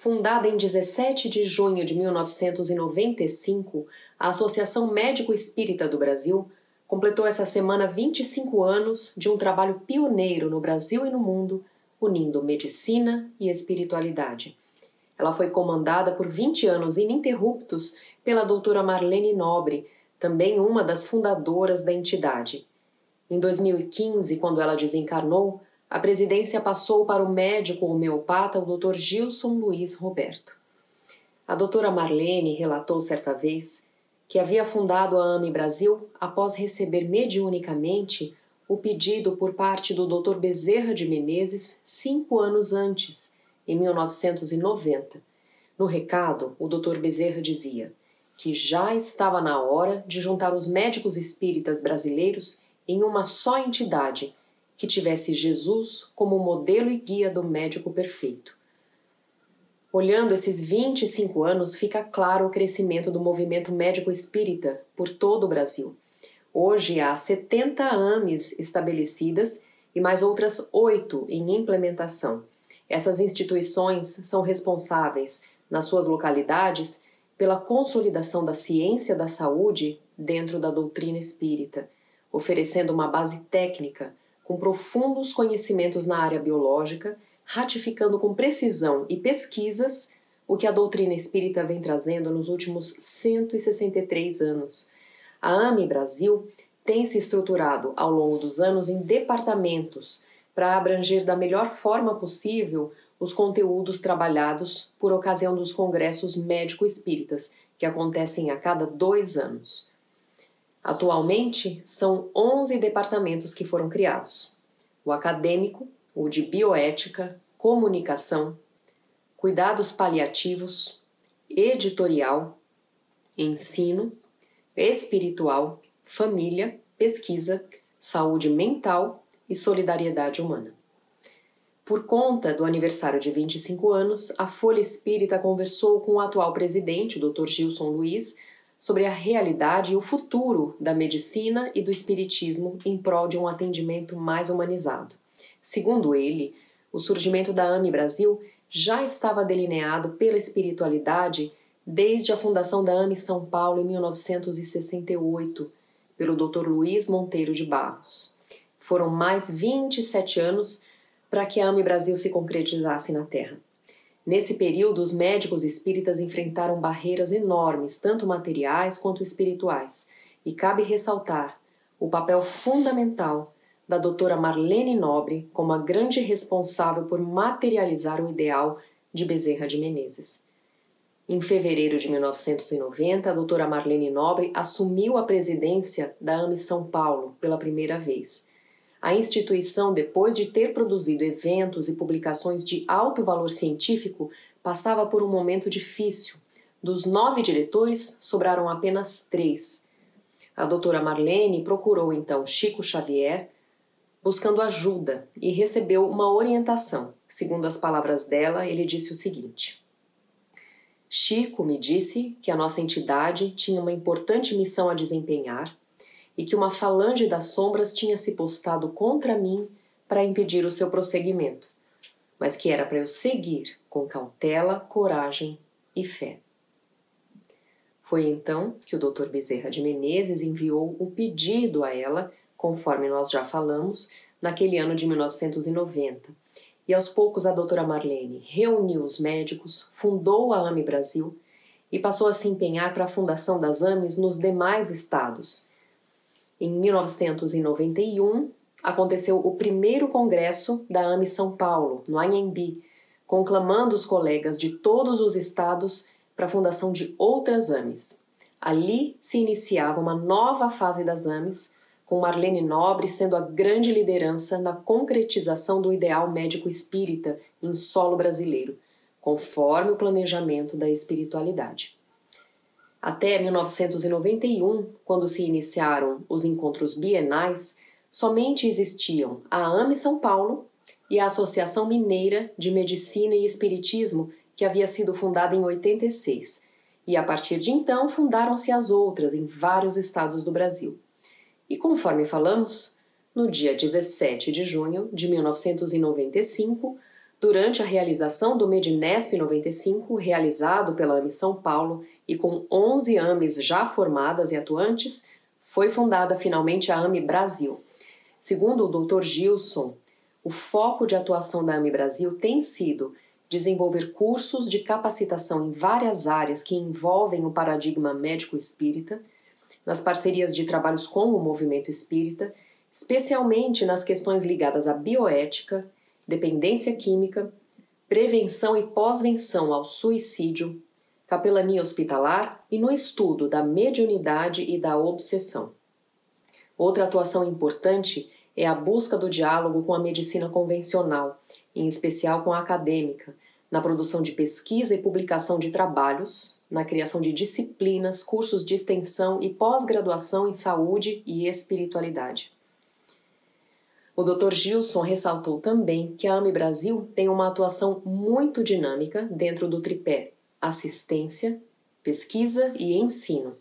Fundada em 17 de junho de 1995, a Associação Médico Espírita do Brasil completou essa semana 25 anos de um trabalho pioneiro no Brasil e no mundo, unindo medicina e espiritualidade. Ela foi comandada por 20 anos ininterruptos pela doutora Marlene Nobre, também uma das fundadoras da entidade. Em 2015, quando ela desencarnou, a presidência passou para o médico homeopata, o Dr. Gilson Luiz Roberto. A doutora Marlene relatou certa vez que havia fundado a AME Brasil após receber mediunicamente o pedido por parte do Dr. Bezerra de Menezes cinco anos antes, em 1990. No recado, o Dr. Bezerra dizia que já estava na hora de juntar os médicos espíritas brasileiros em uma só entidade que tivesse Jesus como modelo e guia do médico perfeito. Olhando esses 25 anos, fica claro o crescimento do movimento médico espírita por todo o Brasil. Hoje há 70 AMES estabelecidas e mais outras oito em implementação. Essas instituições são responsáveis, nas suas localidades, pela consolidação da ciência da saúde dentro da doutrina espírita, oferecendo uma base técnica com profundos conhecimentos na área biológica, ratificando com precisão e pesquisas o que a doutrina espírita vem trazendo nos últimos 163 anos. A AME Brasil tem se estruturado ao longo dos anos em departamentos para abranger da melhor forma possível os conteúdos trabalhados por ocasião dos congressos médico-espíritas, que acontecem a cada dois anos. Atualmente, são 11 departamentos que foram criados: o acadêmico, o de bioética, comunicação, cuidados paliativos, editorial, ensino, espiritual, família, pesquisa, saúde mental e solidariedade humana. Por conta do aniversário de 25 anos, a Folha Espírita conversou com o atual presidente, Dr. Gilson Luiz, sobre a realidade e o futuro da medicina e do espiritismo em prol de um atendimento mais humanizado. Segundo ele, o surgimento da AME Brasil já estava delineado pela espiritualidade desde a fundação da AME São Paulo em 1968, pelo Dr. Luiz Monteiro de Barros. Foram mais 27 anos para que a AME Brasil se concretizasse na Terra. Nesse período, os médicos espíritas enfrentaram barreiras enormes, tanto materiais quanto espirituais, e cabe ressaltar o papel fundamental da doutora Marlene Nobre como a grande responsável por materializar o ideal de Bezerra de Menezes. Em fevereiro de 1990, a doutora Marlene Nobre assumiu a presidência da AME São Paulo pela primeira vez. A instituição, depois de ter produzido eventos e publicações de alto valor científico, passava por um momento difícil. Dos nove diretores, sobraram apenas três. A doutora Marlene procurou então Chico Xavier, buscando ajuda, e recebeu uma orientação. Segundo as palavras dela, ele disse o seguinte: Chico me disse que a nossa entidade tinha uma importante missão a desempenhar e que uma falange das sombras tinha se postado contra mim para impedir o seu prosseguimento, mas que era para eu seguir com cautela, coragem e fé. Foi então que o Dr. Bezerra de Menezes enviou o pedido a ela, conforme nós já falamos, naquele ano de 1990. E aos poucos a doutora Marlene reuniu os médicos, fundou a AME Brasil e passou a se empenhar para a fundação das AMES nos demais estados, em 1991, aconteceu o primeiro congresso da AME São Paulo, no Anhembi, conclamando os colegas de todos os estados para a fundação de outras AMES. Ali se iniciava uma nova fase das AMES, com Marlene Nobre sendo a grande liderança na concretização do ideal médico espírita em solo brasileiro, conforme o planejamento da espiritualidade. Até 1991, quando se iniciaram os encontros bienais, somente existiam a AME São Paulo e a Associação Mineira de Medicina e Espiritismo, que havia sido fundada em 86, e a partir de então fundaram-se as outras em vários estados do Brasil. E conforme falamos, no dia 17 de junho de 1995, durante a realização do Medinesp 95, realizado pela AMI São Paulo e com 11 AMIs já formadas e atuantes, foi fundada finalmente a AMI Brasil. Segundo o Dr. Gilson, o foco de atuação da AMI Brasil tem sido desenvolver cursos de capacitação em várias áreas que envolvem o paradigma médico-espírita, nas parcerias de trabalhos com o movimento espírita, especialmente nas questões ligadas à bioética, dependência química, prevenção e pós-venção ao suicídio, capelania hospitalar e no estudo da mediunidade e da obsessão. Outra atuação importante é a busca do diálogo com a medicina convencional, em especial com a acadêmica, na produção de pesquisa e publicação de trabalhos, na criação de disciplinas, cursos de extensão e pós-graduação em saúde e espiritualidade. O Dr. Gilson ressaltou também que a AME Brasil tem uma atuação muito dinâmica dentro do tripé assistência, pesquisa e ensino.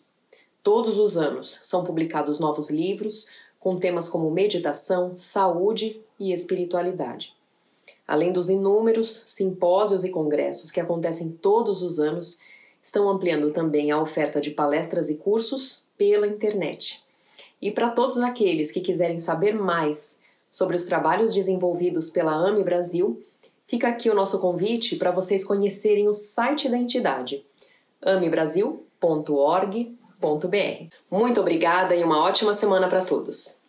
Todos os anos são publicados novos livros com temas como meditação, saúde e espiritualidade. Além dos inúmeros simpósios e congressos que acontecem todos os anos, estão ampliando também a oferta de palestras e cursos pela internet. E para todos aqueles que quiserem saber mais sobre os trabalhos desenvolvidos pela AME Brasil, fica aqui o nosso convite para vocês conhecerem o site da entidade, amebrasil.org.br. Muito obrigada e uma ótima semana para todos!